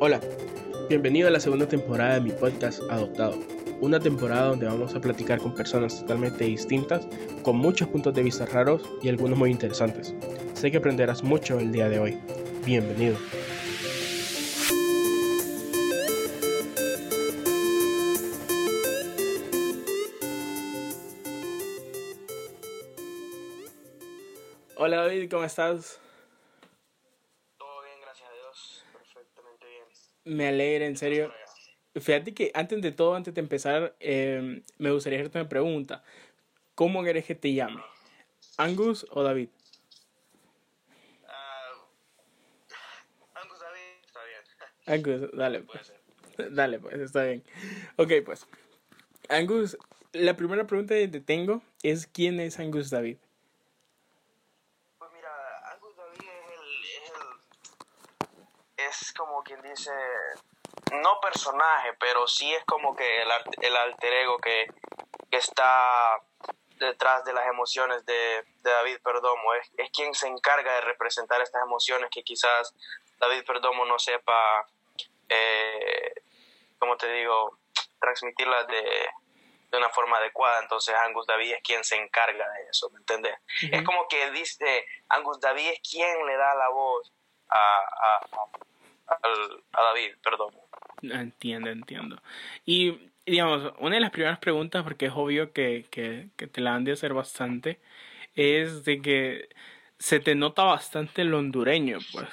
Hola, bienvenido a la segunda temporada de mi podcast Adoptado, una temporada donde vamos a platicar con personas totalmente distintas, con muchos puntos de vista raros y algunos muy interesantes. Sé que aprenderás mucho el día de hoy. Bienvenido. Hola David, ¿cómo estás? Todo bien, gracias a Dios. Perfectamente bien. Me alegra, en serio. Fíjate que antes de todo, antes de empezar, eh, me gustaría hacerte una pregunta. ¿Cómo querés que te llame? ¿Angus o David? Ah, Angus David, está bien. Angus, dale. Puede Pues. ser. Dale, pues, está bien. Ok, pues. Angus, la primera pregunta que te tengo es ¿quién es Angus David? Pues mira, Angus David es el, es el- es como quien dice, no personaje, pero sí es como que el, el alter ego que, que está detrás de las emociones de, de David Perdomo. Es, es quien se encarga de representar estas emociones que quizás David Perdomo no sepa, eh, como te digo, transmitirlas de, de una forma adecuada. Entonces Angus David es quien se encarga de eso, ¿me entiendes? Es como que dice, Angus David es quien le da la voz a, a, al- a David, perdón. Entiendo, entiendo. Y, digamos, una de las primeras preguntas, porque es obvio que, que, que te la han de hacer bastante, es de que se te nota bastante el hondureño, pues.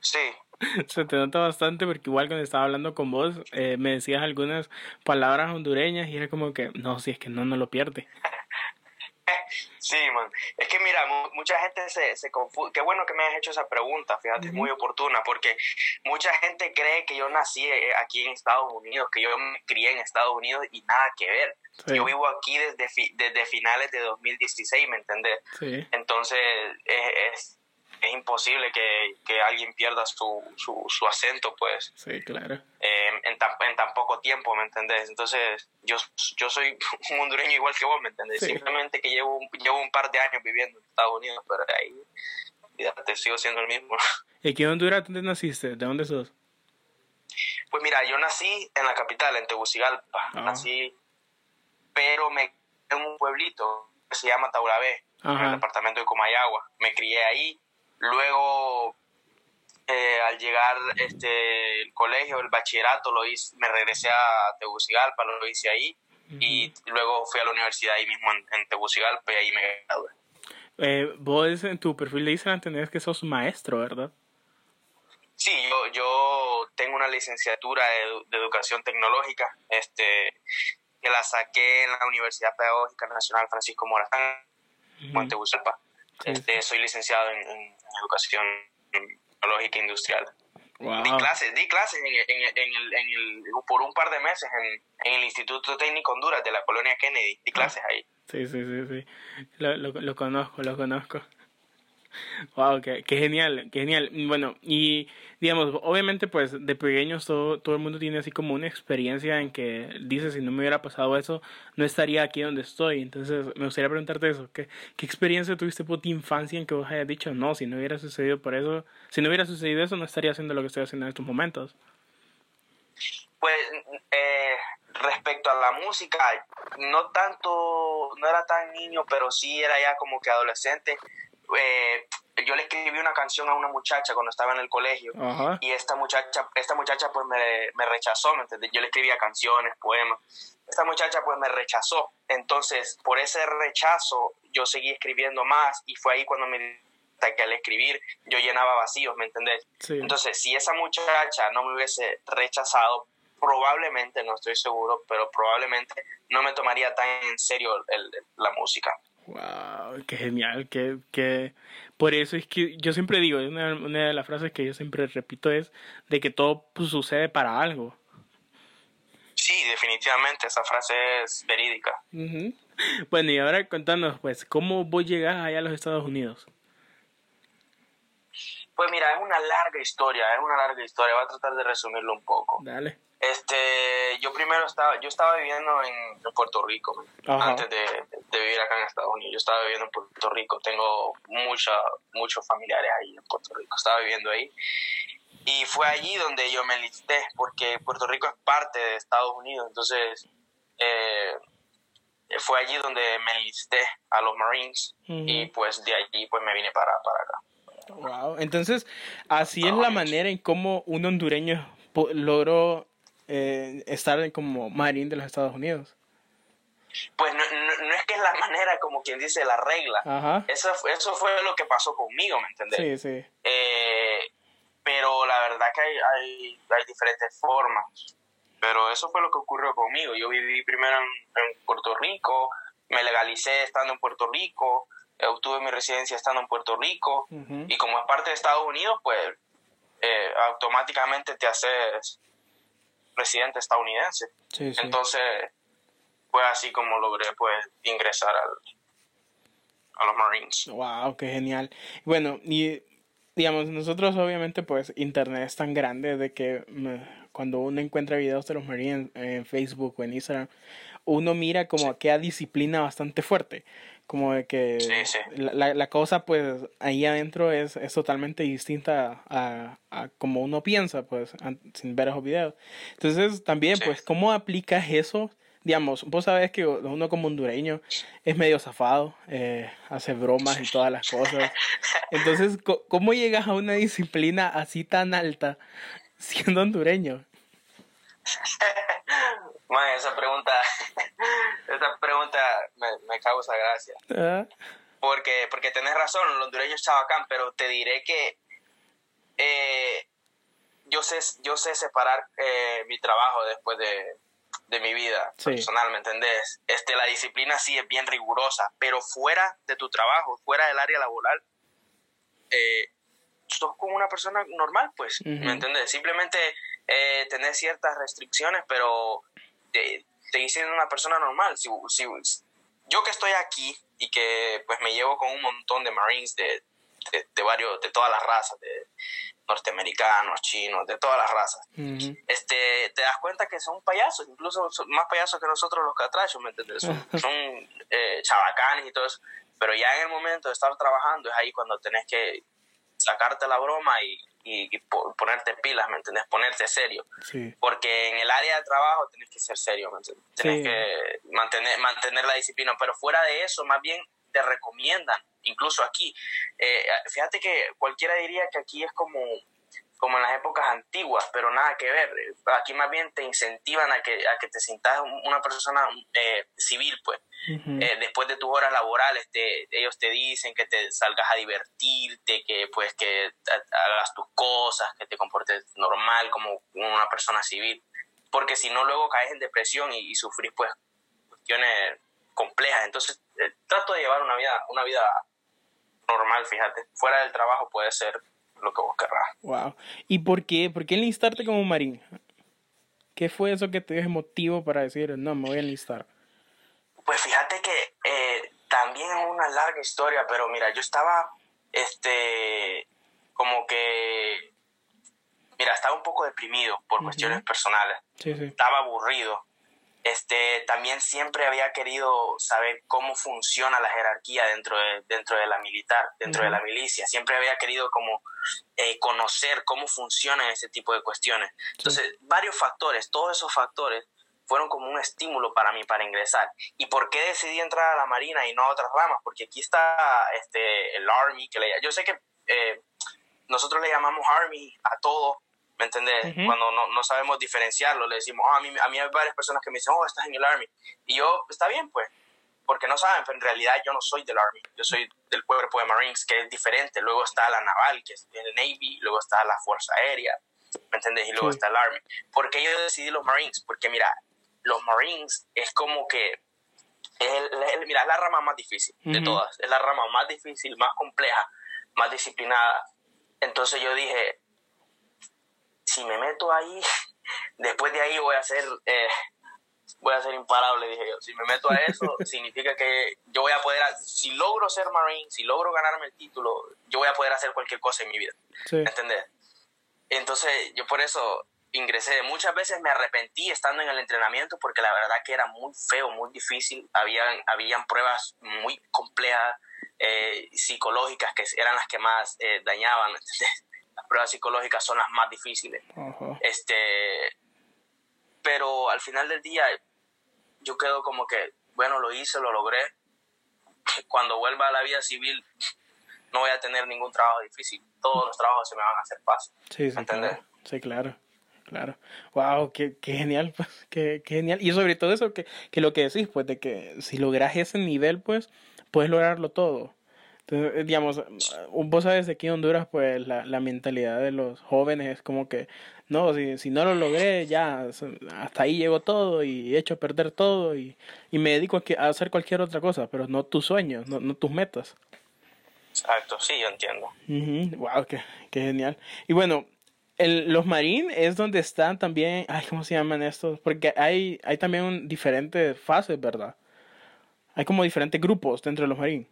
Sí, Se te nota bastante porque igual cuando estaba hablando con vos eh, me decías algunas palabras hondureñas y era como que, no, si es que no, no lo pierde. Sí, man. Es que mira, mu- mucha gente se, se confunde. Qué bueno que me has hecho esa pregunta, fíjate, es muy oportuna, porque mucha gente cree que yo nací eh, aquí en Estados Unidos, que yo me crié en Estados Unidos y nada que ver. Sí. Yo vivo aquí desde, fi- desde finales de 2016, ¿me entendés? Sí, Entonces es, es, es imposible que, que alguien pierda su, su, su acento, pues, sí, claro. eh, en, tan, en tan poco tiempo, ¿me entendés? Entonces yo, yo soy un hondureño igual que vos, ¿me entendés? Sí. Simplemente que llevo, un- llevo un par de años viviendo en Estados Unidos, pero ahí, fíjate, sigo siendo el mismo. ¿Y aquí en Honduras dónde naciste? ¿De dónde sos? Pues mira, yo nací en la capital, en Tegucigalpa, Ah. nací, pero me en un pueblito que se llama Taurabé, en el departamento de Comayagua. Me crié ahí, luego eh, al llegar este el colegio, el bachillerato, lo hice, me regresé a Tegucigalpa, lo hice ahí, y luego fui a la universidad ahí mismo en, en Tegucigalpa y ahí me gradué. Eh, vos en tu perfil de Instagram tenés que sos maestro, ¿verdad? Sí, yo, yo tengo una licenciatura de, edu- de educación tecnológica, este, que la saqué en la Universidad Pedagógica Nacional Francisco Morazán, en Tegucigalpa. Sí. Este, soy licenciado en, en educación tecnológica industrial. Wow. Di clases, di clases en, en- en el, en el- por un par de meses en, en el Instituto Técnico Honduras de la colonia Kennedy. Di clases ahí. Sí, sí, sí, sí. Lo, lo, lo conozco, lo conozco. Wow, qué, qué genial, qué genial. Bueno, y digamos, obviamente pues de pequeños todo, todo el mundo tiene así como una experiencia en que dice si no me hubiera pasado eso, no estaría aquí donde estoy. Entonces me gustaría preguntarte eso, ¿qué, qué experiencia tuviste por tu infancia en que vos hayas dicho, no, si no hubiera sucedido por eso, si no hubiera sucedido eso, no estaría haciendo lo que estoy haciendo en estos momentos? Pues eh, respecto a la música, no tanto, no era tan niño, pero sí era ya como que adolescente. Eh, yo le escribí una canción a una muchacha cuando estaba en el colegio Ajá. y esta muchacha, esta muchacha pues me, me rechazó, ¿me entendés? Yo le escribía canciones, poemas. Esta muchacha pues me rechazó. Entonces, por ese rechazo, yo seguí escribiendo más y fue ahí cuando me que al escribir yo llenaba vacíos, ¿me entendés? Sí. Entonces, si esa muchacha no me hubiese rechazado, probablemente, no estoy seguro, pero probablemente no me tomaría tan en serio el- la música. Wow, qué genial, que, que por eso es que yo siempre digo, una, una de las frases que yo siempre repito es de que todo pues, sucede para algo. Sí, definitivamente, esa frase es verídica. Ujú. Bueno, y ahora contanos, pues, ¿cómo vos llegás allá a los Estados Unidos? Pues mira, es una larga historia, es una larga historia, voy a tratar de resumirlo un poco. Dale. Este, yo primero estaba, yo estaba viviendo en, en Puerto Rico Ajá. antes de, de vivir acá en Estados Unidos. Yo estaba viviendo en Puerto Rico, tengo mucha, muchos familiares ahí en Puerto Rico. Estaba viviendo ahí Y fue allí donde yo me enlisté, porque Puerto Rico es parte de Estados Unidos, entonces eh, fue allí donde me enlisté a los Marines y pues de allí pues me vine para, para acá. Wow, entonces así es la manera en cómo un hondureño logró eh, estar como Marine de los Estados Unidos. Pues no, no, es que es la manera como quien dice la regla. Eso, eso fue lo que pasó conmigo, ¿me entendés? Sí, sí. Eh, pero la verdad que hay, hay, hay, diferentes formas. Pero eso fue lo que ocurrió conmigo. Yo viví primero en, Puerto Rico, me legalicé estando en Puerto Rico, obtuve mi residencia estando en Puerto Rico y como es parte de Estados Unidos, pues eh, automáticamente te haces residente estadounidense. Entonces fue así como logré pues ingresar al, a los Marines. Wow, qué genial. Bueno, y digamos, nosotros obviamente pues internet es tan grande de que cuando uno encuentra videos de los Marines en Facebook o en Instagram, uno mira como que hay disciplina bastante fuerte. Como de que La, la, cosa pues ahí adentro es, es totalmente distinta a, a, como uno piensa pues sin ver esos videos. Entonces también pues cómo aplicas eso digamos, vos sabés que uno como hondureño es medio zafado, eh, hace bromas y todas las cosas. Entonces, ¿cómo llegas a una disciplina así tan alta siendo hondureño? pregunta, esa pregunta causa gracia. Ah. Porque, porque tenés razón, el hondureño es chabacán, pero te diré que eh, yo sé, yo sé separar eh, mi trabajo después de, de mi vida personal, ¿me entendés? Este, la disciplina sí es bien rigurosa, pero fuera de tu trabajo, fuera del área laboral, eh, sos como una persona normal, pues, ¿me entendés? Simplemente eh, tener ciertas restricciones, pero te, te dicen una persona normal. Si, si, yo que estoy aquí y que pues me llevo con un montón de Marines de, de, varios, de todas las razas, de norteamericanos, chinos, de todas las razas, este, te das cuenta que son payasos, incluso son más payasos que nosotros los catrachos, ¿me entiendes? Son, son eh, chabacanes y todo eso, pero ya en el momento de estar trabajando es ahí cuando tenés que sacarte la broma y, y, ponerte pilas, ¿me entiendes? Ponerte serio. Porque en el área de trabajo tenés que ser serio, ¿me entiendes? Tienes que mantener, mantener la disciplina, pero fuera de eso, más bien te recomiendan, incluso aquí. Eh, fíjate que cualquiera diría que aquí es como, como en las épocas antiguas, pero nada que ver. Aquí más bien te incentivan a que, a que te sientas una persona eh, civil, pues. Eh, después de tus horas laborales, te, ellos te dicen que te salgas a divertirte, que pues que hagas tus cosas, que te comportes normal como una persona civil. Porque si no, luego caes en depresión y, y sufrís pues cuestiones complejas. Entonces, eh, trato de llevar una vida, una vida normal, fíjate. Fuera del trabajo puede ser lo que vos querrás. Wow. ¿Y por qué? ¿Por qué enlistarte como marín? ¿Qué fue eso que te dio motivo para decir, no, me voy a enlistar? Pues fíjate que eh, también es una larga historia, pero mira, yo estaba, este, como que, mira, estaba un poco deprimido por cuestiones personales. Sí, sí. Estaba aburrido este, también siempre había querido saber cómo funciona la jerarquía dentro de, dentro de la militar, dentro de la milicia. Siempre había querido como eh, conocer cómo funcionan ese tipo de cuestiones. Entonces, varios factores, todos esos factores fueron como un estímulo para mí para ingresar. ¿Y por qué decidí entrar a la Marina y no a otras ramas? Porque aquí está este, el Army, que le, yo sé que eh, nosotros le llamamos Army a todo, ¿me entendés? Cuando no, no, sabemos diferenciarlo, le decimos, oh, a, mí, a mí hay varias personas que me dicen, oh, estás en el Army. Y yo, está bien, pues, porque no saben, pero en realidad yo no soy del Army, yo soy del cuerpo de Marines, que es diferente. Luego está la naval, que es el Navy, luego está la Fuerza Aérea, ¿me entendés? Y luego está el Army. ¿Por qué yo decidí los Marines? Porque mira, los Marines es como que, es mira, es la rama más difícil de todas, es la rama más difícil, más compleja, más disciplinada. Entonces yo dije, si me meto ahí, después de ahí voy a ser, eh, voy a ser imparable, dije yo. Si me meto a eso, significa que yo voy a poder, si logro ser Marine, si logro ganarme el título, yo voy a poder hacer cualquier cosa en mi vida. ¿Entendés? Entonces, yo por eso ingresé. Muchas veces me arrepentí estando en el entrenamiento porque la verdad que era muy feo, muy difícil. Habían, habían pruebas muy complejas, eh, psicológicas, que eran las que más eh, dañaban. las pruebas psicológicas son las más difíciles. Este, pero al final del día yo quedo como que, bueno, lo hice, lo logré. Cuando vuelva a la vida civil no voy a tener ningún trabajo difícil. Todos los trabajos se me van a hacer fácil. Sí, sí, claro. Sí, claro. Claro. Wow, qué, qué genial, pues, qué, qué, genial. Y sobre todo eso que, que lo que decís, pues, de que si logras ese nivel, pues, puedes lograrlo todo. Entonces, eh, digamos, vos sabes de aquí en Honduras, pues la, la mentalidad de los jóvenes es como que, no, si, si no lo logré, ya hasta ahí llegó todo y he hecho perder todo y, y me dedico a, a, hacer cualquier otra cosa, pero no tus sueños, no, no tus metas. Exacto, sí, yo entiendo. Wow, qué, qué, genial. Y bueno, el, los Marines es donde están también, ay, ¿cómo se llaman estos? Porque hay, hay también diferentes fases, ¿verdad? Hay como diferentes grupos dentro de los Marines.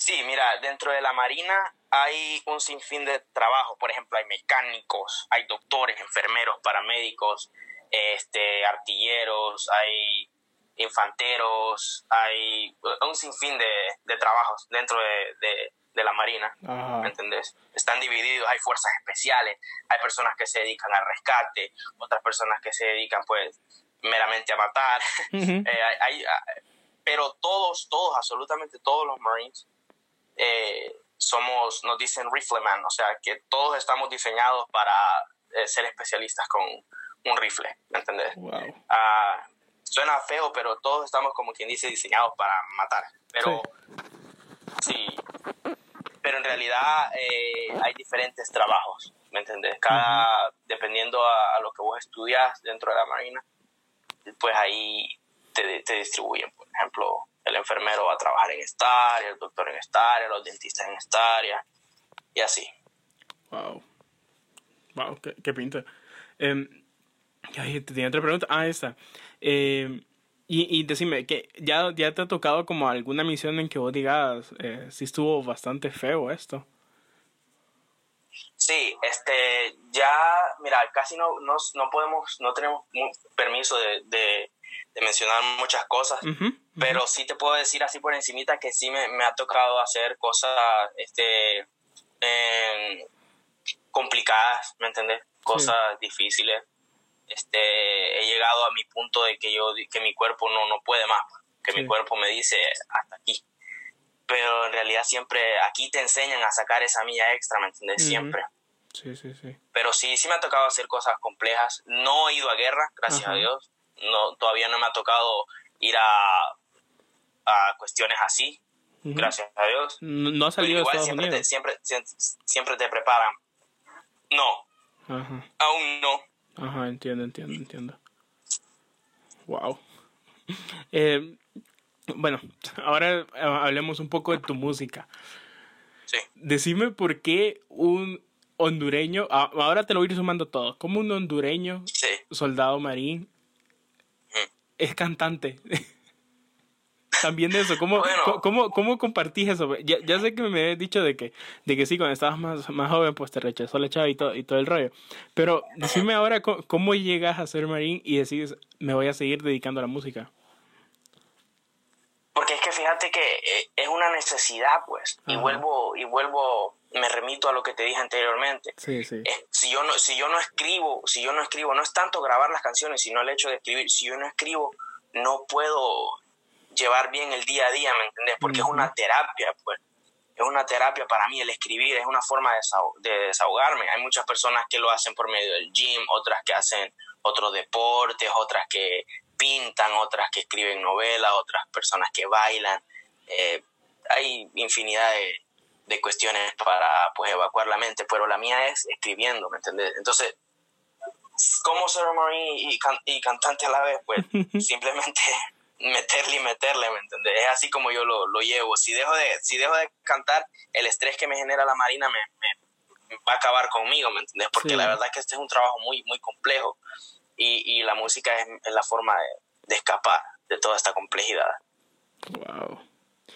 Sí, mira, dentro de la Marina hay un sinfín de trabajo. Por ejemplo, hay mecánicos, hay doctores, enfermeros, paramédicos, este, artilleros, hay infanteros, hay un sinfín de, de trabajos dentro de, de, de la Marina, ¿me entendés? Están divididos, hay fuerzas especiales, hay personas que se dedican al rescate, otras personas que se dedican pues meramente a matar, eh, hay, pero todos, todos, absolutamente todos los Marines eh, somos, nos dicen rifleman, o sea, que todos estamos diseñados para eh, ser especialistas con un rifle, ¿me entendés? Ah, suena feo, pero todos estamos como quien dice diseñados para matar, pero sí, pero en realidad eh, hay diferentes trabajos, ¿me entendés? Cada, dependiendo a, lo que vos estudias dentro de la marina, pues ahí te, te distribuyen, por ejemplo, el enfermero va a trabajar en esta área, el doctor en esta área, los dentistas en esta área, y así. Wow. Wow, qué, qué pinta. Eh, te tenía otra pregunta. Ah, esta. Eh, y, y decime, que ya, ya te ha tocado como alguna misión en que vos digas, eh, sí estuvo bastante feo esto. Sí, este, ya, mira, casi no, no, no podemos, no tenemos permiso de, de, mencionar muchas cosas, pero sí te puedo decir así por encimita que sí me, me ha tocado hacer cosas, este, complicadas, ¿me entendés? Cosas difíciles. Este, he llegado a mi punto de que yo, que mi cuerpo no, no puede más, que mi cuerpo me dice hasta aquí. Pero en realidad siempre aquí te enseñan a sacar esa milla extra, ¿me entiendes? Siempre. Sí, sí, sí. Pero sí, sí me ha tocado hacer cosas complejas. No he ido a guerra, gracias a Dios. No, todavía no me ha tocado ir a, a cuestiones así, gracias a Dios. No, ha salido igual siempre Te, siempre, siempre te preparan. No. Aún no. Ajá, entiendo, entiendo, entiendo. Wow. Eh, bueno, ahora eh, hablemos un poco de tu música. Sí. Decime por qué un hondureño, ahora te lo voy a ir sumando todo, como un hondureño, soldado marín, es cantante. También de eso, ¿cómo, ¿cómo, cómo, compartís eso? Ya, ya, sé que me habías dicho de que, de que sí, cuando estabas más, más joven, pues te rechazó la chava y todo, y todo el rollo. Pero decime ahora cómo, llegas a ser marín y decís, me voy a seguir dedicando a la música. Porque es que fíjate que eh, es una necesidad, pues, y vuelvo, y vuelvo, me remito a lo que te dije anteriormente. Sí, sí. si yo no, si yo no escribo, si yo no escribo, no es tanto grabar las canciones, sino el hecho de escribir. Si yo no escribo, no puedo llevar bien el día a día, ¿me entendés? Porque es una terapia, pues. Es una terapia para mí el escribir, es una forma de, desahogarme. Hay muchas personas que lo hacen por medio del gym, otras que hacen otros deportes, otras que pintan, otras que escriben novelas, otras personas que bailan. Eh, hay infinidad de, de, cuestiones para pues, evacuar la mente, pero la mía es escribiendo, ¿me entendés? Entonces, ¿cómo ser y, y cantante a la vez? Pues simplemente meterle y meterle, ¿me entiendes? Es así como yo lo, lo, llevo. Si dejo, de, si dejo de cantar, el estrés que me genera la marina me, me, va a acabar conmigo, ¿me entiendes? Porque la verdad es que este es un trabajo muy, muy complejo y, y la música es, es la forma de, de, escapar de toda esta complejidad. Wow.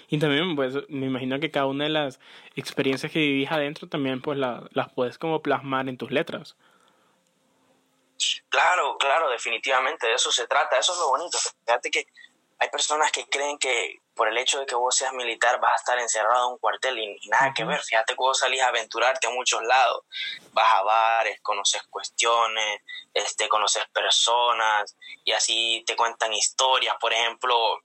Y también, pues, me imagino que cada una de las experiencias que vivís adentro también, pues, la, las puedes como plasmar en tus letras. Claro, claro, definitivamente, de eso se trata, eso es lo bonito. Fíjate que hay personas que creen que por el hecho de que vos seas militar vas a estar encerrado en un cuartel y, nada que ver. Fíjate que vos salís a aventurarte a muchos lados. Vas a bares, conoces cuestiones, este, conoces personas y así te cuentan historias. Por ejemplo,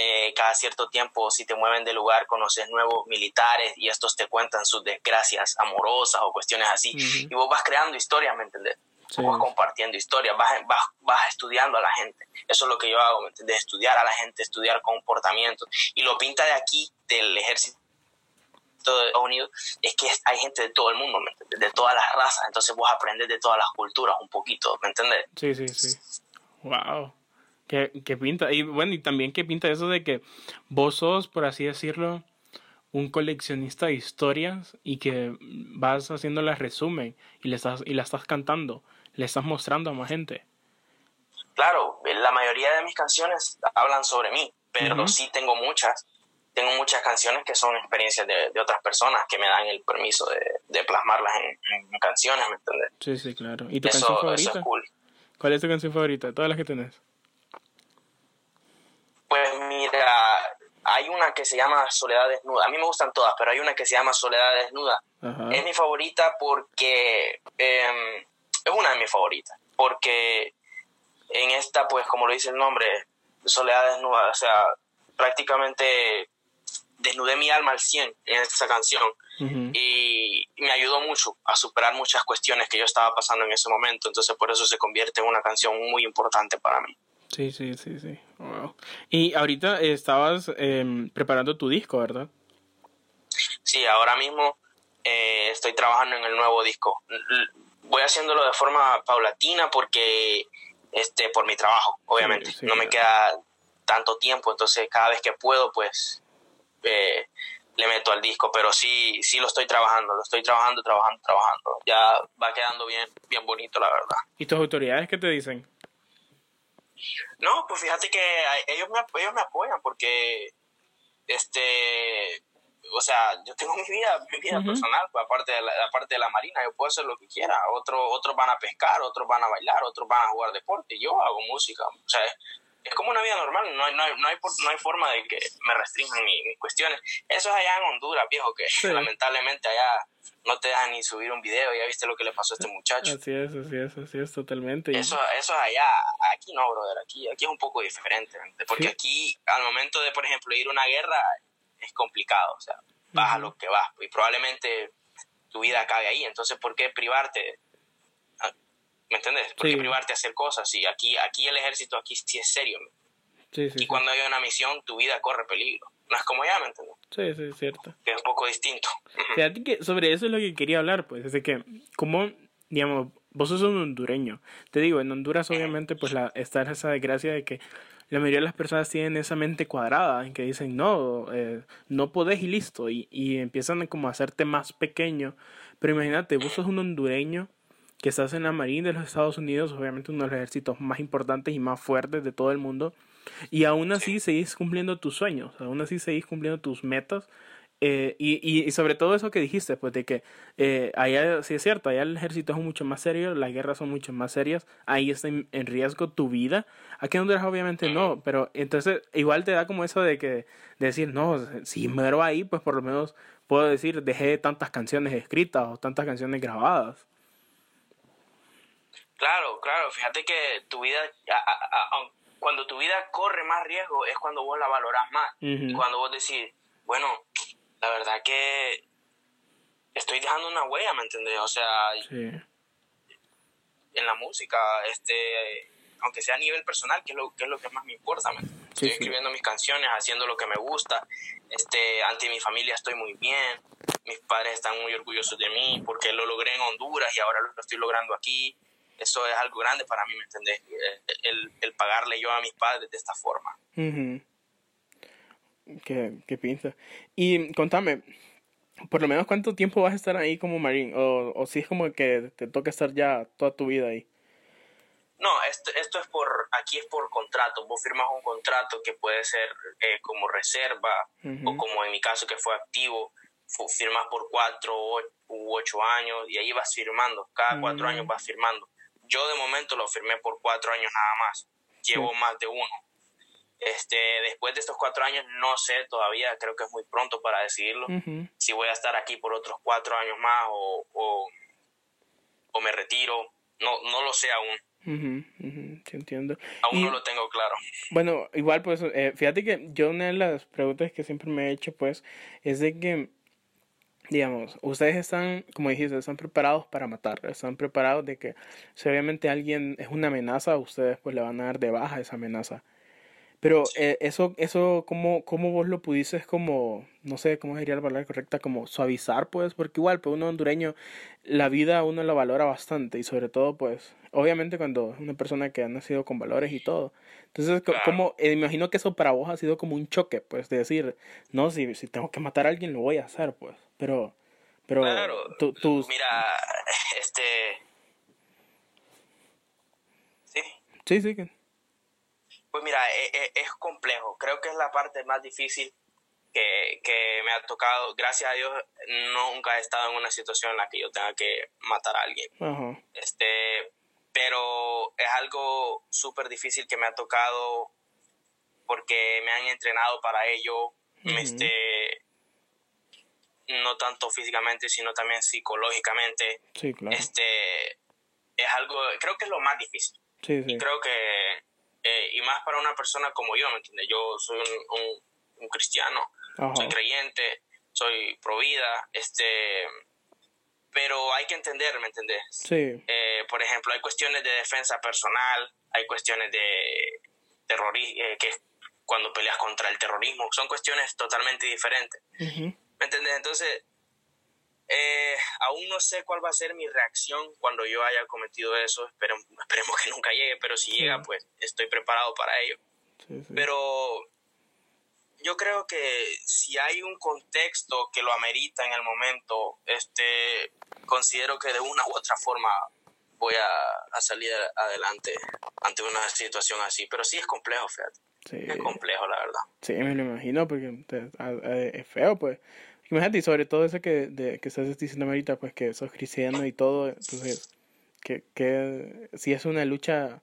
eh, cada cierto tiempo, si te mueven de lugar, conoces nuevos militares y estos te cuentan sus desgracias amorosas o cuestiones así. Y vos vas creando historias, ¿me entendés? Vas compartiendo historias, vas, vas, vas, estudiando a la gente. Eso es lo que yo hago, ¿me entendés? Estudiar a la gente, estudiar comportamientos. Y lo pinta de aquí, del ejército de Estados Unidos, es que hay gente de todo el mundo, ¿me entiendes? De todas las razas. Entonces vos aprendes de todas las culturas un poquito, ¿me entendés? Sí, sí, sí. Wow. ¿Qué, qué pinta? Y bueno, y también qué pinta eso de que vos sos, por así decirlo, un coleccionista de historias y que vas haciendo las resumen y le estás y la estás cantando le estás mostrando a más gente. Claro, la mayoría de mis canciones hablan sobre mí, pero sí tengo muchas. Tengo muchas canciones que son experiencias de, otras personas que me dan el permiso de, plasmarlas en, canciones, ¿me entiendes? Sí, sí, claro. ¿Y tu canción favorita? es cool. ¿Cuál es tu canción favorita? Todas las que tenés. Pues mira, hay una que se llama Soledad Desnuda. A mí me gustan todas, pero hay una que se llama Soledad Desnuda. Es mi favorita porque eh, es una de mis favoritas, porque en esta, pues como lo dice el nombre, Soledad Desnuda, o sea, prácticamente desnudé mi alma al 100 en esa canción y me ayudó mucho a superar muchas cuestiones que yo estaba pasando en ese momento, entonces por eso se convierte en una canción muy importante para mí. Sí, sí, sí, sí. Y ahorita estabas em, preparando tu disco, ¿verdad? Sí, ahora mismo eh, estoy trabajando en el nuevo disco. Voy haciéndolo de forma paulatina porque este por mi trabajo obviamente. no me queda tanto tiempo entonces cada vez que puedo pues eh, le meto al disco. Pero sí sí lo estoy trabajando lo estoy trabajando trabajando trabajando. Ya va quedando bien bien bonito la verdad. Y tus autoridades qué te dicen no pues fíjate que ellos me ellos me apoyan porque este o sea, yo tengo mi vida, mi vida personal, pues, aparte de, la, aparte de la marina, yo puedo hacer lo que quiera. Otros otros van a pescar, otros van a bailar, otros van a jugar deporte. Yo hago música. O sea, es, como una vida normal. No hay, no, hay, no, hay, no hay forma de que me restrinjan mis, cuestiones. Eso es allá en Honduras, viejo, que lamentablemente allá no te dejan ni subir un video. Ya viste lo que le pasó a este muchacho. Así es, así es, así es, totalmente. Eso, eso es allá. Aquí no, brother. Aquí, aquí es un poco diferente. Porque aquí, al momento de, por ejemplo, ir a una guerra es complicado, o sea, vas a lo que vas y probablemente tu vida acabe ahí, entonces ¿por qué privarte? Ah, ¿Me entiendes? ¿Por qué privarte a hacer cosas? Sí, aquí, aquí el ejército aquí sí es serio. y cuando hay una misión, tu vida corre peligro. No es como ya, ¿me entiendes? Sí, sí, es cierto. Que es un poco distinto. Fíjate que sobre eso es lo que quería hablar, pues, es de que, como, digamos, vos sos un hondureño. Te digo, en Honduras obviamente pues la, está esa desgracia de que la mayoría de las personas tienen esa mente cuadrada en que dicen no, eh, no podés y listo, y, y empiezan como a hacerte más pequeño. Pero imagínate, vos sos un hondureño que estás en la Marina de los Estados Unidos, obviamente uno de los ejércitos más importantes y más fuertes de todo el mundo, y aún así seguís cumpliendo tus sueños, aún así seguís cumpliendo tus metas eh, y, y, sobre todo eso que dijiste, pues de que eh, allá, sí es cierto, allá el ejército es mucho más serio, las guerras son mucho más serias, ahí está en, riesgo tu vida. Aquí en Honduras obviamente no, pero entonces igual te da como eso de que decir, no, si muero ahí, pues por lo menos puedo decir, dejé tantas canciones escritas o tantas canciones grabadas. Claro, claro, fíjate que tu vida, cuando tu vida corre más riesgo es cuando vos la valorás más. Y cuando vos decís, bueno, la verdad que estoy dejando una huella, ¿me entiendes? O sea, en la música, este, aunque sea a nivel personal, que es lo que, es lo que más me importa, ¿me Estoy escribiendo mis canciones, haciendo lo que me gusta, este, ante mi familia estoy muy bien, mis padres están muy orgullosos de mí porque lo logré en Honduras y ahora lo estoy logrando aquí. Eso es algo grande para mí, ¿me entendés? El, el, pagarle yo a mis padres de esta forma. Qué, qué pinta. Y contame, por lo menos cuánto tiempo vas a estar ahí como marín, o, o si es como que te toca estar ya toda tu vida ahí. No, esto, esto es por, aquí es por contrato. Vos firmas un contrato que puede ser eh, como reserva o como en mi caso que fue activo, firmas por cuatro u ocho años y ahí vas firmando. Cada cuatro años vas firmando. Yo de momento lo firmé por cuatro años nada más. Llevo más de uno Este, después de estos cuatro años, no sé todavía, creo que es muy pronto para decidirlo, si voy a estar aquí por otros cuatro años más o, o, o me retiro. No, no lo sé aún, ujú, ujú, sí entiendo. aún Y- no lo tengo claro. Bueno, igual pues, eh, fíjate que yo una de las preguntas que siempre me he hecho pues es de que, digamos, ustedes están, como dijiste, están preparados para matar, están preparados de que si obviamente alguien es una amenaza, ustedes pues le van a dar de baja esa amenaza. Pero eh, eso, eso, ¿cómo, ¿cómo vos lo pudiste como, no sé cómo sería la palabra correcta, como suavizar, pues? Porque igual, pues uno hondureño, la vida uno la valora bastante y sobre todo, pues, obviamente cuando es una persona que ha nacido con valores y todo. Entonces, Claro. como, eh, imagino que eso para vos ha sido como un choque, pues, de decir, no, si, si tengo que matar a alguien, lo voy a hacer, pues. Pero, pero, Claro. tú, tus- Mira, este... Sí, sí, sí, pues mira, e- e- es, complejo. Creo que es la parte más difícil que, que me ha tocado. Gracias a Dios, nunca he estado en una situación en la que yo tenga que matar a alguien. ajá, Este, pero es algo súper difícil que me ha tocado porque me han entrenado para ello. Este, no tanto físicamente, sino también psicológicamente. sí, claro, Este, es algo, creo que es lo más difícil. sí, sí, Y creo que, eh, y más para una persona como yo, ¿me entiendes? Yo soy un, un, un cristiano, ajá, soy creyente, soy pro vida, este, pero hay que entender, ¿me entiendes? sí, Eh, por ejemplo, hay cuestiones de defensa personal, hay cuestiones de terrorismo, que es cuando peleas contra el terrorismo, son cuestiones totalmente diferentes. ujú, ¿Me entiendes? Entonces, eh, aún no sé cuál va a ser mi reacción cuando yo haya cometido eso. Esperemos, esperemos que nunca llegue, pero si Sí. llega, pues estoy preparado para ello. sí, sí. Pero yo creo que si hay un contexto que lo amerita en el momento, este, considero que de una u otra forma voy a, a salir adelante ante una situación así. Pero sí es complejo, fíjate. Sí. Es complejo, la verdad. Sí, me lo imagino, porque es feo, pues. Imagínate, y sobre todo eso que, de, que estás diciendo ahorita, pues que sos cristiano y todo, entonces, que, que si es una lucha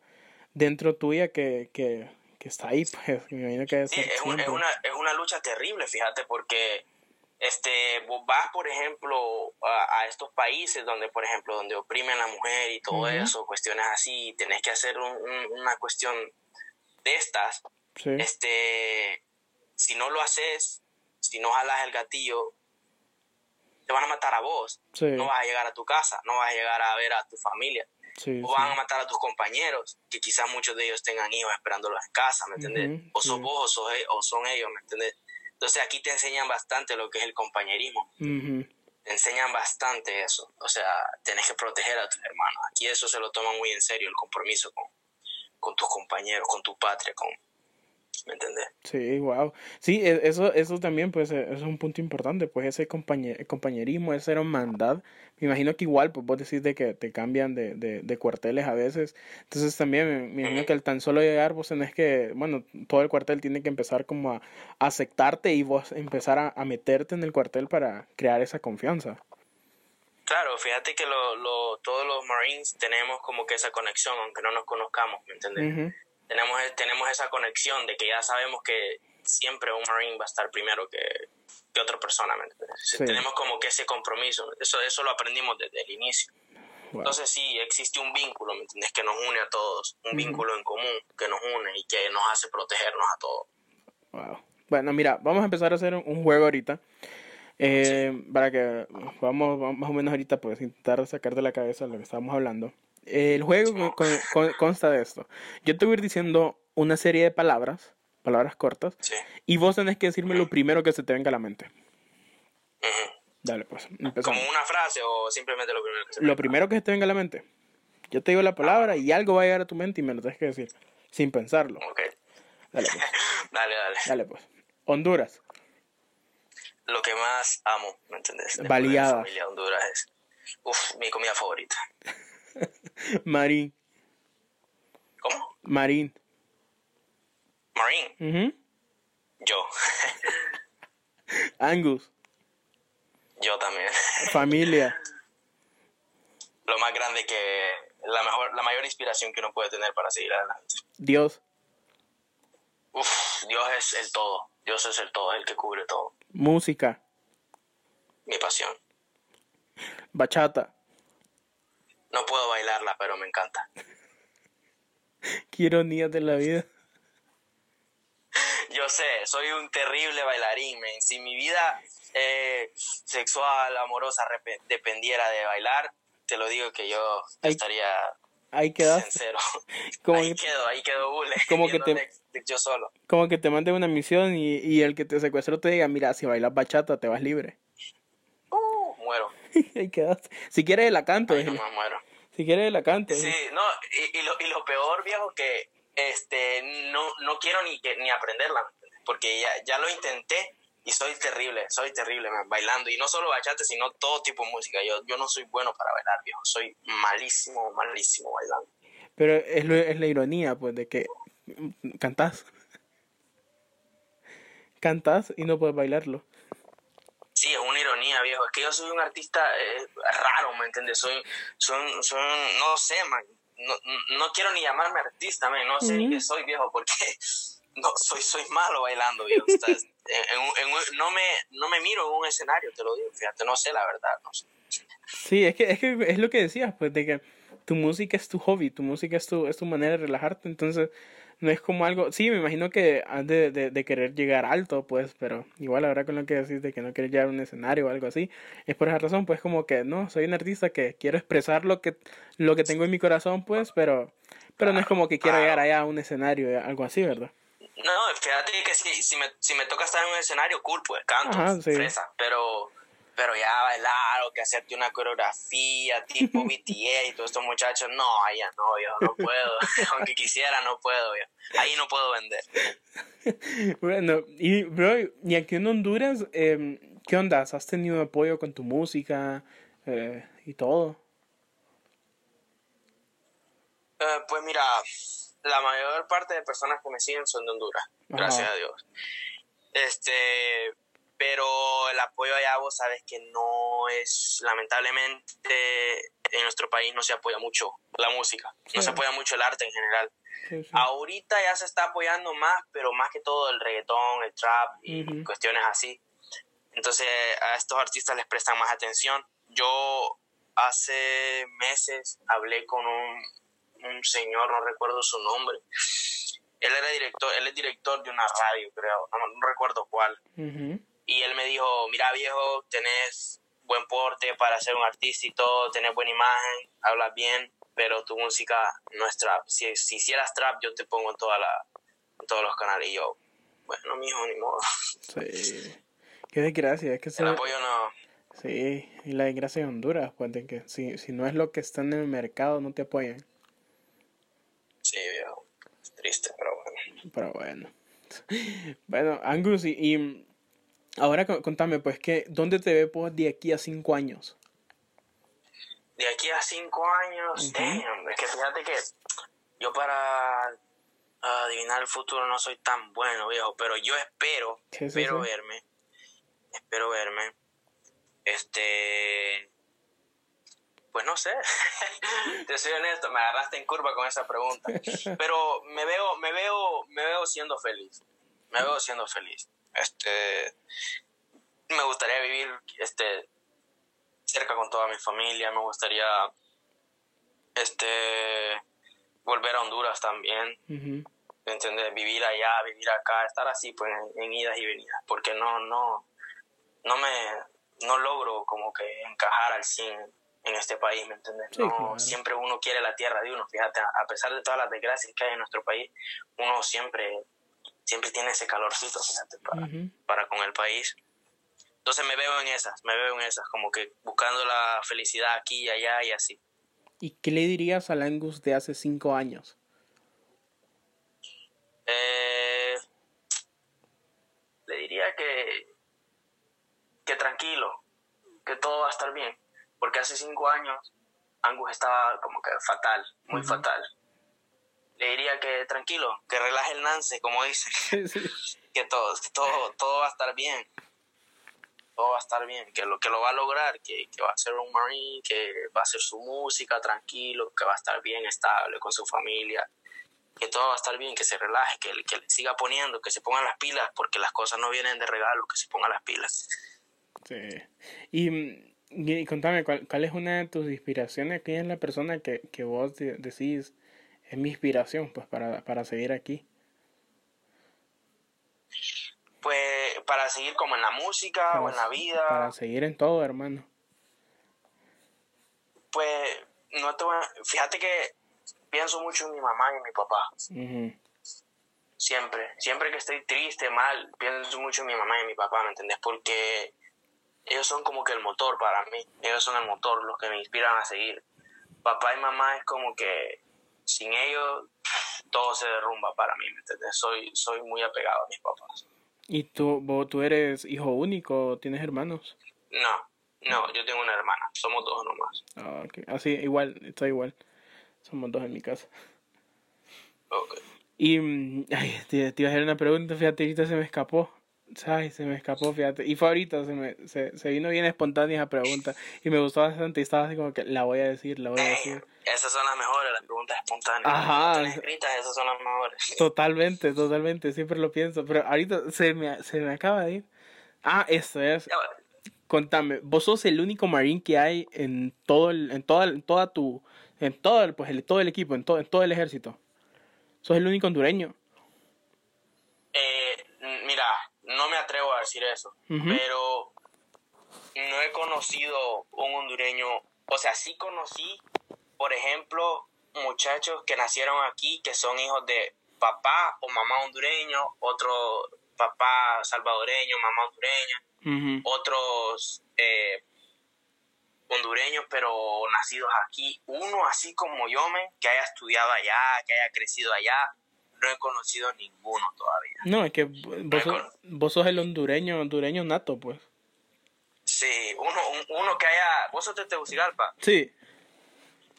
dentro tuya que, que, que está ahí, pues, me imagino que Sí, ser es, un- es una, es una lucha terrible, fíjate, porque este, vos vas, por ejemplo, a, a estos países donde, por ejemplo, donde oprimen a la mujer y todo eso, cuestiones así, y tenés que hacer un- un- una cuestión de estas, Sí, este, si no lo haces, si no jalas el gatillo, te van a matar a vos. sí, No vas a llegar a tu casa, no vas a llegar a ver a tu familia. sí, O van a matar a tus compañeros, que quizás muchos de ellos tengan hijos esperándolos en casa, ¿me entiendes? Ujú, o sos vos o, sos e- o son ellos, ¿me entiendes? Entonces aquí te enseñan bastante lo que es el compañerismo, te enseñan bastante eso, o sea, tenés que proteger a tus hermanos. Aquí eso se lo toman muy en serio, el compromiso con, con tus compañeros, con tu patria, con, ¿me entiendes? Sí, wow. Sí, e- eso, eso también, pues, e- es un punto importante, pues, ese compañe- compañerismo, esa hermandad. Me imagino que igual, pues, vos decís de que te cambian de, de, de cuarteles a veces. Entonces, también me, imagino que al tan solo llegar, vos tenés que, bueno, todo el cuartel tiene que empezar como a, aceptarte y vos empezar a, a meterte en el cuartel para crear esa confianza. Claro, fíjate que lo, lo, todos los Marines tenemos como que esa conexión, aunque no nos conozcamos, ¿me entiendes? Ujú, tenemos, tenemos esa conexión de que ya sabemos que siempre un Marine va a estar primero que, que otra persona, ¿me? Sí. Tenemos como que ese compromiso, eso, eso lo aprendimos desde el inicio. wow. Entonces sí, existe un vínculo, ¿me entiendes? Que nos une a todos, un vínculo en común que nos une y que nos hace protegernos a todos. Wow. Bueno, mira, vamos a empezar a hacer un, un juego ahorita. eh, Para que vamos, vamos más o menos ahorita, pues intentar sacar de la cabeza lo que estábamos hablando. El juego con- con- con- consta de esto. Yo te voy a ir diciendo una serie de palabras, palabras cortas, Sí. y vos tenés que decirme lo primero que se te venga a la mente. Dale, pues, Como una frase o simplemente lo primero que se Lo primero que se te venga a la mente. Yo te digo la palabra y algo va a llegar a tu mente y me lo tienes que decir, sin pensarlo. Ok. Dale, pues. Dale, dale. Dale, pues. Honduras. Lo que más amo, ¿me mi Baleadas. Honduras es uf, mi comida favorita. Marín. ¿Cómo? Marín. Ujú. Yo. Angus. Yo también. Familia. Lo más grande que la mejor la mayor inspiración que uno puede tener para seguir adelante. Dios. Uf, Dios es el todo. Dios es el todo, es el que cubre todo. Música. Mi pasión. Bachata. No puedo bailarla, pero me encanta. Qué ironía de la vida. Yo sé, soy un terrible bailarín, men. Si mi vida eh, sexual, amorosa dependiera de bailar, te lo digo que yo Ahí- estaría Ahí sincero. Como ahí que, quedo, ahí quedo bule. como que te- yo solo. como que te mande una misión y, y el que te secuestró te diga, mira, si bailas bachata te vas libre. Uh, muero. Ahí quedas. Si quieres la canto. Ahí déjale. nomás muero. Si quieres la canto. Sí, no, y, y lo, y lo peor, viejo, que este no, no quiero ni, ni aprenderla, porque ya, ya lo intenté y soy terrible, soy terrible man, bailando. Y no solo bachata, sino todo tipo de música. Yo, yo no soy bueno para bailar, viejo. Soy malísimo, malísimo bailando. Pero es, lo- es la ironía, pues, de que cantás. Cantás y no puedes bailarlo. Sí, es una ironía, viejo. Es que yo soy un artista eh, raro, ¿me entiendes? Soy, soy, soy un- no sé, man. No, no quiero ni llamarme artista, man. No sé ni qué soy, viejo, porque no soy, soy malo bailando, viejo. O sea, es- en en un- no, me, no me miro en un escenario, te lo digo, fíjate, no sé la verdad, no sé. Sí, es que, es que es lo que decías, pues, de que tu música es tu hobby, tu música es tu, es tu manera de relajarte, entonces no es como algo, sí, me imagino que has de, de, de querer llegar alto, pues, pero igual ahora con lo que decís de que no quieres llegar a un escenario o algo así, es por esa razón, pues, como que, no, soy un artista que quiero expresar lo que, lo que tengo en mi corazón, pues, pero, pero no es como que quiero llegar allá a un escenario, algo así, ¿verdad? No, fíjate que si, si, me, si me toca estar en un escenario, cool, pues canto, Ajá, sí. fresa, pero, pero ya bailar o que hacerte una coreografía tipo BTS y todos estos muchachos, no, ahí ya no, yo no puedo, aunque quisiera, no puedo, yo. ahí no puedo vender. Bueno, y bro, y aquí en Honduras, em, ¿qué onda? ¿Has tenido apoyo con tu música eh, y todo? Eh, pues mira, la mayor parte de personas que me siguen son de Honduras, gracias a Dios. Este, pero el apoyo allá vos sabes que no es, lamentablemente, en nuestro país no se apoya mucho la música, no Sí. se apoya mucho el arte en general. Sí, sí. Ahorita ya se está apoyando más, pero más que todo el reggaetón, el trap y cuestiones así. Entonces a estos artistas les prestan más atención. Yo hace meses hablé con un, un señor, no recuerdo su nombre. Él era director, él es director de una radio, creo, no, no recuerdo cuál. Ujú. Y él me dijo, mira viejo, tenés buen porte para ser un artista y todo, tenés buena imagen, hablas bien, pero tu música no es trap. Si, si hicieras trap, yo te pongo en, toda la, en todos los canales. Y yo, bueno, mijo, ni modo. Sí. Qué desgracia, es que se- El apoyo no... Sí, y la desgracia de Honduras, pues de que si, si no es lo que está en el mercado, no te apoyan. Sí, viejo. Es triste, pero bueno. Pero bueno. Bueno, Angus, y, y ahora co- contame, pues, que ¿dónde te ves pues, de aquí a cinco años? De aquí a cinco años, damn, es que fíjate que yo para adivinar el futuro no soy tan bueno, viejo, pero yo espero, espero verme, espero verme, este, pues no sé, te soy honesto, me agarraste en curva con esa pregunta, pero me veo, me veo, me veo siendo feliz, me veo siendo feliz, este, me gustaría vivir, este, cerca con toda mi familia, me gustaría este volver a Honduras también. ¿entiendes? Vivir allá, vivir acá, estar así pues en, en idas y venidas, porque no no no me no logro como que encajar al 100 en este país, ¿me entiendes? Sí, no, claro. siempre uno quiere la tierra de uno, fíjate, a pesar de todas las desgracias que hay en nuestro país, uno siempre siempre tiene ese calorcito, fíjate, para, con el país. Entonces me veo en esas, me veo en esas, como que buscando la felicidad aquí y allá y así. ¿Y qué le dirías al Angus de hace cinco años? Eh, le diría que, que tranquilo, que todo va a estar bien, porque hace cinco años Angus estaba como que fatal, muy fatal. Le diría que tranquilo, que relaje el nance, como dice, Sí, sí. que todo, que todo, todo va a estar bien. Todo va a estar bien, que lo que lo va a lograr, que, que va a ser un marine, que va a hacer su música tranquilo, que va a estar bien estable con su familia. que todo va a estar bien, que se relaje, que, que le siga poniendo, que se pongan las pilas, porque las cosas no vienen de regalo, que se pongan las pilas. Sí. Y, y contame, ¿cuál, ¿cuál, es una de tus inspiraciones? ¿Quién es la persona que, que vos decís es mi inspiración pues para, para seguir aquí? Pues para seguir como en la música para, o en la vida. Para seguir en todo, hermano. Pues no te voy a... Fíjate que pienso mucho en mi mamá y en mi papá. Siempre, siempre que estoy triste, mal, pienso mucho en mi mamá y en mi papá, ¿me entendés? Porque ellos son como que el motor para mí, ellos son el motor, los que me inspiran a seguir. Papá y mamá es como que sin ellos todo se derrumba para mí, ¿me entiendes? Soy, soy muy apegado a mis papás. ¿Y tú, vos, tú eres hijo único o tienes hermanos? No, no, yo tengo una hermana, somos dos nomás. Ah, okay. Así, igual, está igual. Somos dos en mi casa. Okay. Y, ay, te, te, iba a hacer una pregunta, fíjate, ahorita se me escapó. Ay, se me escapó, fíjate. Y fue ahorita, se, me, se, se vino bien espontánea esa pregunta. Y me gustó bastante y estaba así como que la voy a decir, la voy a decir. Esas son las mejores, las preguntas espontáneas. Ajá. Las escritas, esas son las mejores. Totalmente, totalmente, siempre lo pienso. Pero ahorita se me, se me acaba de ir. Ah, eso es. Contame, vos sos el único marín que hay en todo el, en toda, en toda tu, en todo el, pues el, todo el equipo, en todo, en todo el ejército. Sos el único hondureño. Eh, mira, no me atrevo a decir eso, uh -huh. pero no he conocido un hondureño, o sea, sí conocí, por ejemplo, muchachos que nacieron aquí, que son hijos de papá o mamá hondureño, otro papá salvadoreño, mamá hondureña, uh -huh. otros eh, hondureños, pero nacidos aquí. Uno así como yo, me, que haya estudiado allá, que haya crecido allá, no he conocido ninguno todavía. No, es que vos, sos, vos sos el hondureño, hondureño nato, pues. Sí, uno, uno que haya... ¿Vos sos de Tegucigalpa? Sí.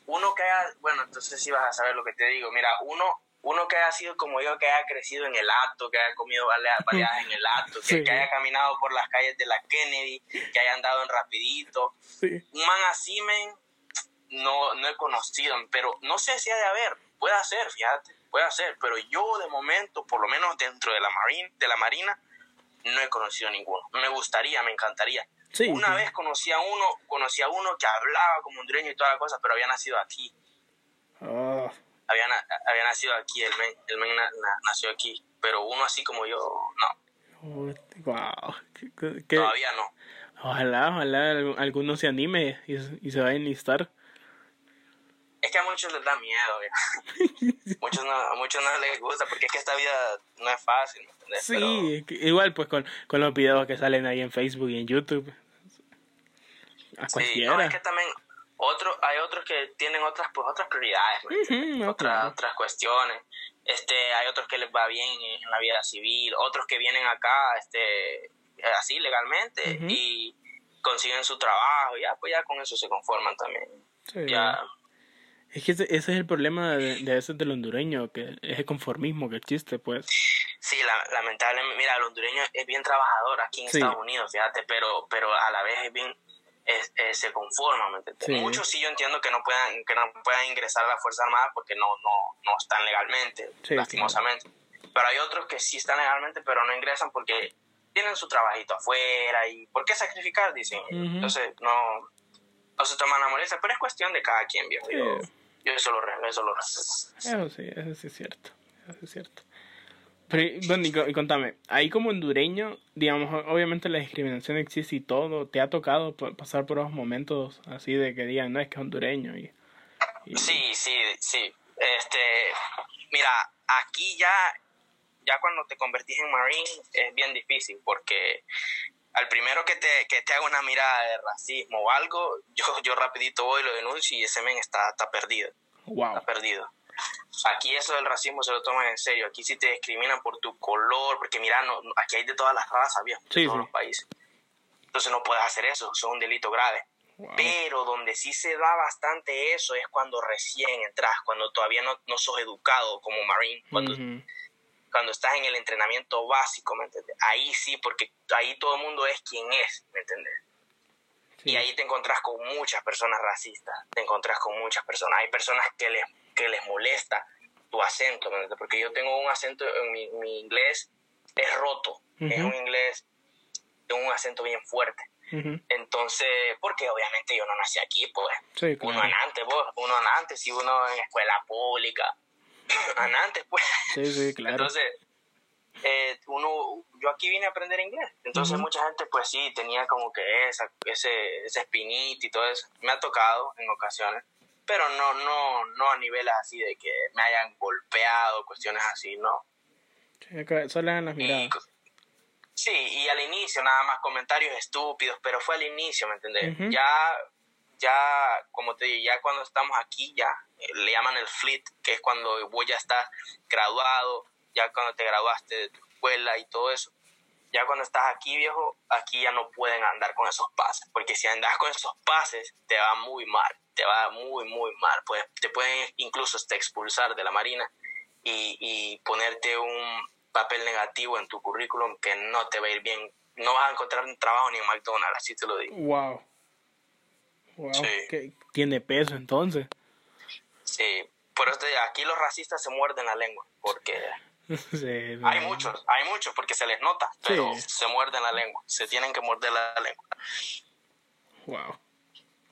Uno que haya... Bueno, entonces sí vas a saber lo que te digo. Mira, uno uno que haya sido como yo, que haya crecido en el acto, que haya comido baleadas en el acto, que, sí. que, haya caminado por las calles de la Kennedy, que haya andado en rapidito. Sí. Un man así, men, no, no he conocido, pero no sé si ha de haber, puede ser, fíjate, puede ser, pero yo de momento, por lo menos dentro de la, marine, de la Marina, no he conocido ninguno. Me gustaría, me encantaría. Sí, Una sí. vez conocí a uno, conocí a uno que hablaba como hondureño y toda la cosa, pero había nacido aquí. Oh había, había nacido aquí, el men, el men na, na, nació aquí, pero uno así como yo, no. wow. ¿Qué, qué? Todavía no. Ojalá, ojalá alguno se anime y, y, se vaya a enlistar. Es que a muchos les da miedo, muchos no, a muchos no les gusta, porque es que esta vida no es fácil. Sí, pero... igual pues con, con los videos que salen ahí en Facebook y en YouTube. A. Sí, no, es que también otro, hay otros que tienen otras pues otras prioridades uh -huh, otras otras cuestiones este hay otros que les va bien en la vida civil otros que vienen acá este así legalmente uh -huh. y consiguen su trabajo ya pues ya con eso se conforman también sí, ya es que ese, ese, es el problema de, de ese del hondureño que es el conformismo que existe pues sí la, lamentablemente mira el hondureño es bien trabajador aquí en sí. Estados Unidos fíjate pero pero a la vez es bien es, es, se conforman. Sí. Muchos sí yo entiendo que no puedan que no puedan ingresar a la Fuerza Armada porque no no no están legalmente, sí, lastimosamente. Sí. Pero hay otros que sí están legalmente pero no ingresan porque tienen su trabajito afuera y ¿por qué sacrificar? Dicen. Uh -huh. Entonces no, no se toman la molestia, pero es cuestión de cada quien, viejo. Yo, yo eso lo eso lo Eso sí, eso sí es cierto. Eso es cierto. Pero, bueno, y, contame, ahí como hondureño, digamos, obviamente la discriminación existe y todo, ¿te ha tocado pasar por esos momentos así de que digan, no, es que es hondureño? Y, y... Sí, sí, sí. Este, mira, aquí ya, ya cuando te convertís en Marine es bien difícil porque al primero que te, que te haga una mirada de racismo o algo, yo, yo rapidito voy y lo denuncio y ese men está, está perdido. Wow. Está perdido. Aquí eso del racismo se lo toman en serio. Aquí sí te discriminan por tu color, porque mira, no, aquí hay de todas las razas, bien, de sí, todos sí. los países. Entonces no puedes hacer eso, eso es un delito grave. Wow. Pero donde sí se da bastante eso es cuando recién entras, cuando todavía no, no sos educado como Marine, cuando, uh -huh. Cuando estás en el entrenamiento básico, ¿me entiendes? Ahí sí, porque ahí todo el mundo es quien es, ¿me entiendes? Sí. Y ahí te encontrás con muchas personas racistas, te encontrás con muchas personas. Hay personas que les, que les molesta tu acento, porque yo tengo un acento, en mi, mi inglés es roto, es un inglés de un acento bien fuerte. Entonces, porque obviamente yo no nací aquí, pues. Uno antes, vos, uno antes, si uno en escuela pública, antes, pues. Sí, sí, claro. Entonces, eh, uno, yo aquí vine a aprender inglés. Entonces, mucha gente, pues sí, tenía como que esa, ese, ese espinito y todo eso. Me ha tocado en ocasiones, pero no, no, no a niveles así de que me hayan golpeado, cuestiones así, no. Solo en las miradas. Sí, y al inicio nada más comentarios estúpidos, pero fue al inicio, ¿me entendés? Ya, ya, como te digo, ya cuando estamos aquí, ya le llaman el fleet, que es cuando vos ya estás graduado, ya cuando te graduaste de tu escuela y todo eso. Ya cuando estás aquí, viejo, aquí ya no pueden andar con esos pases, porque si andas con esos pases, te va muy mal, te va muy, muy mal. Pues, te pueden incluso hasta expulsar de la Marina y, y ponerte un papel negativo en tu currículum que no te va a ir bien. No vas a encontrar un trabajo ni en McDonald's, así te lo digo. Wow. Wow. tiene peso entonces. Sí, pero aquí los racistas se muerden la lengua, porque hay muchos, hay muchos porque se les nota, pero se muerden la lengua, se tienen que morder la lengua. Wow.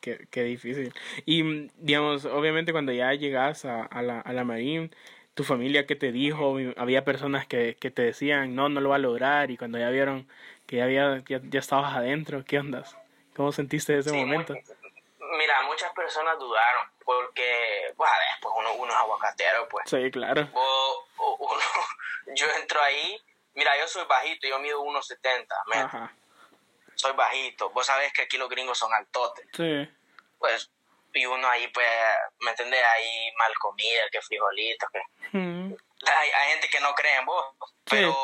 Qué, qué difícil. Y, digamos, obviamente cuando ya llegas a, a la, a la Marine, tu familia que te dijo, había personas que, que te decían, no, no lo va a lograr, y cuando ya vieron que ya, había, ya, estabas adentro, ¿qué ondas? ¿Cómo sentiste ese momento? Mira, muchas personas dudaron, porque, pues, a ver, pues uno, uno es aguacatero, pues. Sí, claro. yo entro ahí, mira, yo soy bajito, yo mido 1,70, Ajá. Soy bajito, vos sabés que aquí los gringos son altotes. Sí. Pues y uno ahí, pues, ¿me entiendes? Ahí mal comida, que frijolitos, que... Hay, hay, gente que no cree en vos, pero...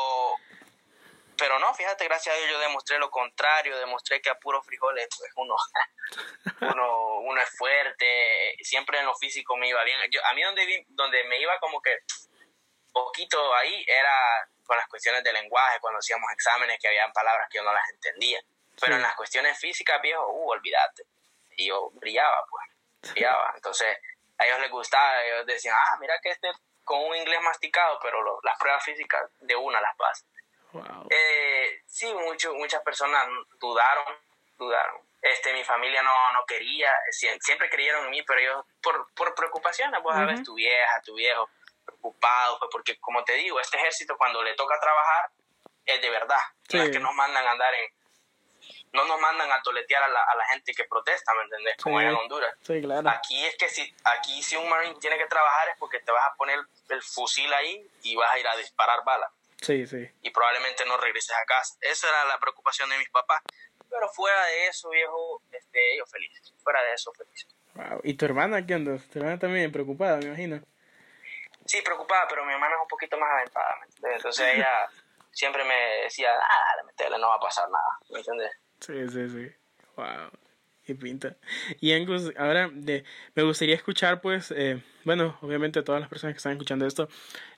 Pero no, fíjate, gracias a Dios yo demostré lo contrario, demostré que a puros frijoles, pues uno, uno, uno es fuerte, siempre en lo físico me iba bien. Yo, a mí donde, donde me iba como que poquito ahí era con las cuestiones de lenguaje, cuando hacíamos exámenes que habían palabras que yo no las entendía. Pero en las cuestiones físicas, viejo, uh, olvídate. Y yo brillaba, pues. Entonces, a ellos les gustaba, ellos decían, ah, mira que este con un inglés masticado, pero las pruebas físicas de una las pasa. Eh, sí, mucho, muchas personas dudaron, dudaron. Este, mi familia no, no quería, siempre creyeron en mí, pero ellos por, por preocupaciones, pues a veces tu vieja, tu viejo, preocupado, pues porque como te digo, este ejército cuando le toca trabajar es de verdad, no es que nos mandan a andar en, no nos mandan a toletear a la, a la gente que protesta, ¿me entendés? Como en Honduras. Sí, claro. Aquí es que si, aquí si un marine tiene que trabajar es porque te vas a poner el fusil ahí y vas a ir a disparar balas. Sí, sí. Y probablemente no regreses a casa. Esa era la preocupación de mis papás. Pero fuera de eso, viejo, este, ellos felices. Fuera de eso, felices. Wow. ¿Y tu hermana qué onda? Tu hermana también preocupada, me imagino. Sí, preocupada, pero mi hermana es un poquito más aventada. Entonces ella siempre me decía, ah, dale, metele, no va a pasar nada. ¿Me entiendes? Sí, sí, sí. Wow. Pinta. Y Angus, ahora me gustaría escuchar, pues, eh, bueno, obviamente todas las personas que están escuchando esto,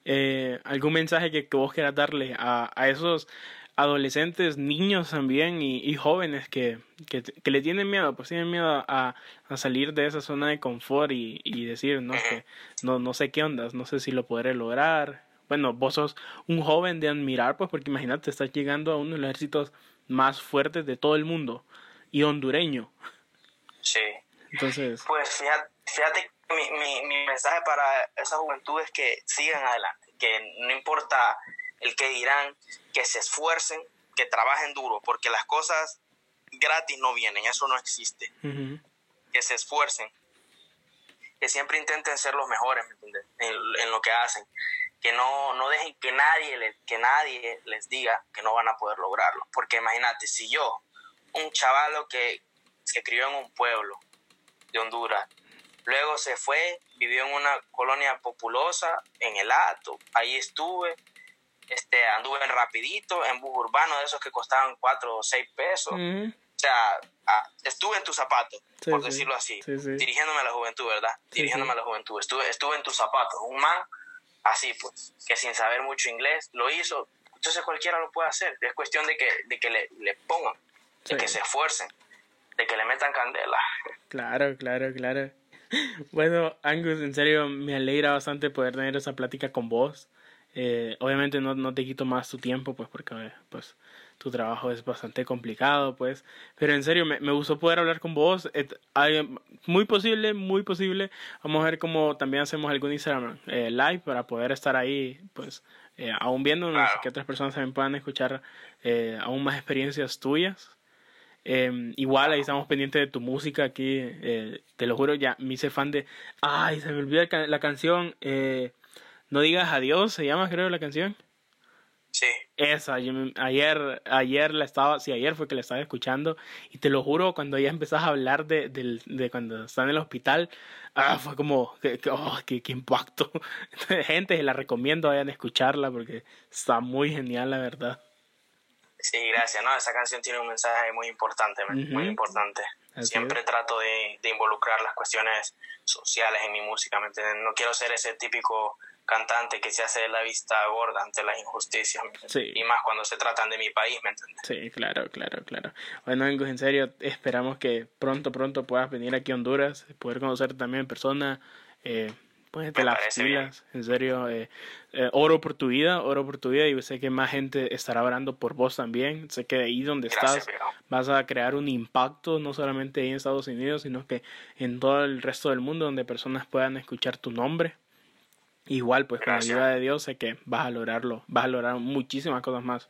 eh, algún mensaje que, vos quieras darle a, esos adolescentes, niños también y, jóvenes que, que, le tienen miedo, pues tienen miedo a, a salir de esa zona de confort y, y decir, no, que no, no sé qué ondas, no sé si lo podré lograr. Bueno, vos sos un joven de admirar, pues porque imagínate, estás llegando a uno de los ejércitos más fuertes de todo el mundo y hondureño. Sí. Entonces. Pues fíjate, fíjate mi, mi, mi mensaje para esa juventud es que sigan adelante, que no importa el que dirán, que se esfuercen, que trabajen duro, porque las cosas gratis no vienen, eso no existe. Que se esfuercen, que siempre intenten ser los mejores en, en, lo que hacen, que no, no dejen que nadie, que nadie les diga que no van a poder lograrlo. Porque imagínate, si yo, un chavalo que se crió en un pueblo de Honduras, luego se fue, vivió en una colonia populosa, en el Ato, ahí estuve, este, anduve en rapidito, en bus urbano, de esos que costaban cuatro o seis pesos. O sea, ah, estuve en tus zapatos, por decirlo así, dirigiéndome a la juventud, ¿verdad? Dirigiéndome a la juventud. Estuve, estuve en tus zapatos. Un man así pues, que sin saber mucho inglés lo hizo. Entonces cualquiera lo puede hacer. Es cuestión de que, de que le, le pongan, de que se esfuercen, de que le metan candela. Claro, claro, claro. bueno, Angus, en serio, me alegra bastante poder tener esa plática con vos. Eh, obviamente no, no te quito más tu tiempo, pues porque pues tu trabajo es bastante complicado, pues. Pero en serio, me, me gustó poder hablar con vos. muy posible, muy posible. Vamos a ver cómo también hacemos algún Instagram eh, live para poder estar ahí, pues, eh, aún viéndonos, que otras personas también puedan escuchar eh, aún más experiencias tuyas. Em, igual ahí estamos pendientes de tu música aquí, te lo juro, ya me hice fan de... Ay, se me olvida la canción, No digas adiós, se llama creo la canción. Sí. Esa, ayer, ayer la estaba, sí, ayer fue que la estaba escuchando y te lo juro, cuando ya empezás a hablar de, de, de cuando está en el hospital, ah, fue como, que, oh, qué, qué, impacto. Gente, la recomiendo, vayan a escucharla porque está muy genial, la verdad. Sí, gracias, ¿no? Esa canción tiene un mensaje muy importante, muy importante. Siempre trato de, de, involucrar las cuestiones sociales en mi música, ¿me No quiero ser ese típico cantante que se hace la vista gorda ante las injusticias. Y más cuando se tratan de mi país, ¿me entiendes? Sí, claro, claro, claro. Bueno, en serio, esperamos que pronto, pronto puedas venir aquí a Honduras, poder conocerte también en persona. Eh, pues te las filas, en serio, eh, eh, oro por tu vida, oro por tu vida y sé que más gente estará orando por vos también. Sé que ahí donde estás vas a crear un impacto, no solamente ahí en Estados Unidos, sino que en todo el resto del mundo donde personas puedan escuchar tu nombre. Igual, pues con la ayuda de Dios sé que vas a lograrlo, vas a lograr muchísimas cosas más.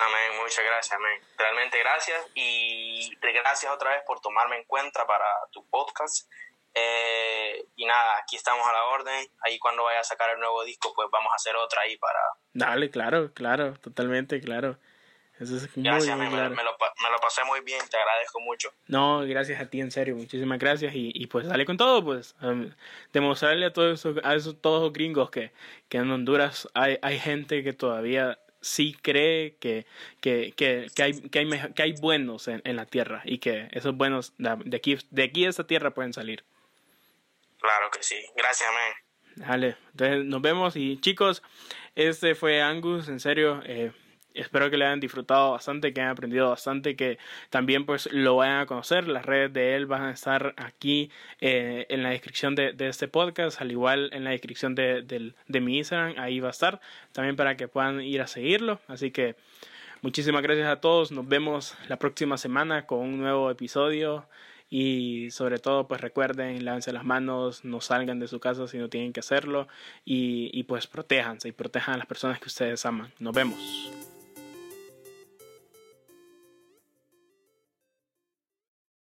Amén, muchas gracias, amén. Realmente gracias y gracias otra vez por tomarme en cuenta para tu podcast. Eh, y nada, aquí estamos a la orden. Ahí cuando vaya a sacar el nuevo disco, pues vamos a hacer otra ahí para... Dale, claro, claro, totalmente, claro. Eso es gracias, me, me, lo, pasé muy bien, te agradezco mucho. No, gracias a ti, en serio, muchísimas gracias. Y, y pues dale con todo, pues. Um, demostrarle a todos esos, a esos todos los gringos que, que en Honduras hay, hay gente que todavía sí cree que, que, que, que, hay, que, hay, que hay buenos en, en, la tierra y que esos buenos de aquí, de aquí a esta tierra pueden salir. Claro que sí. Gracias, man. Dale, entonces nos vemos y chicos, este fue Angus, en serio. Eh, espero que le hayan disfrutado bastante, que hayan aprendido bastante, que también pues lo vayan a conocer. Las redes de él van a estar aquí eh, en la descripción de, este podcast, al igual en la descripción de, de, de, mi Instagram, ahí va a estar, también para que puedan ir a seguirlo. Así que muchísimas gracias a todos, nos vemos la próxima semana con un nuevo episodio. Y sobre todo, pues recuerden, lávense las manos, no salgan de su casa si no tienen que hacerlo y, y pues protéjanse y protejan a las personas que ustedes aman. Nos vemos.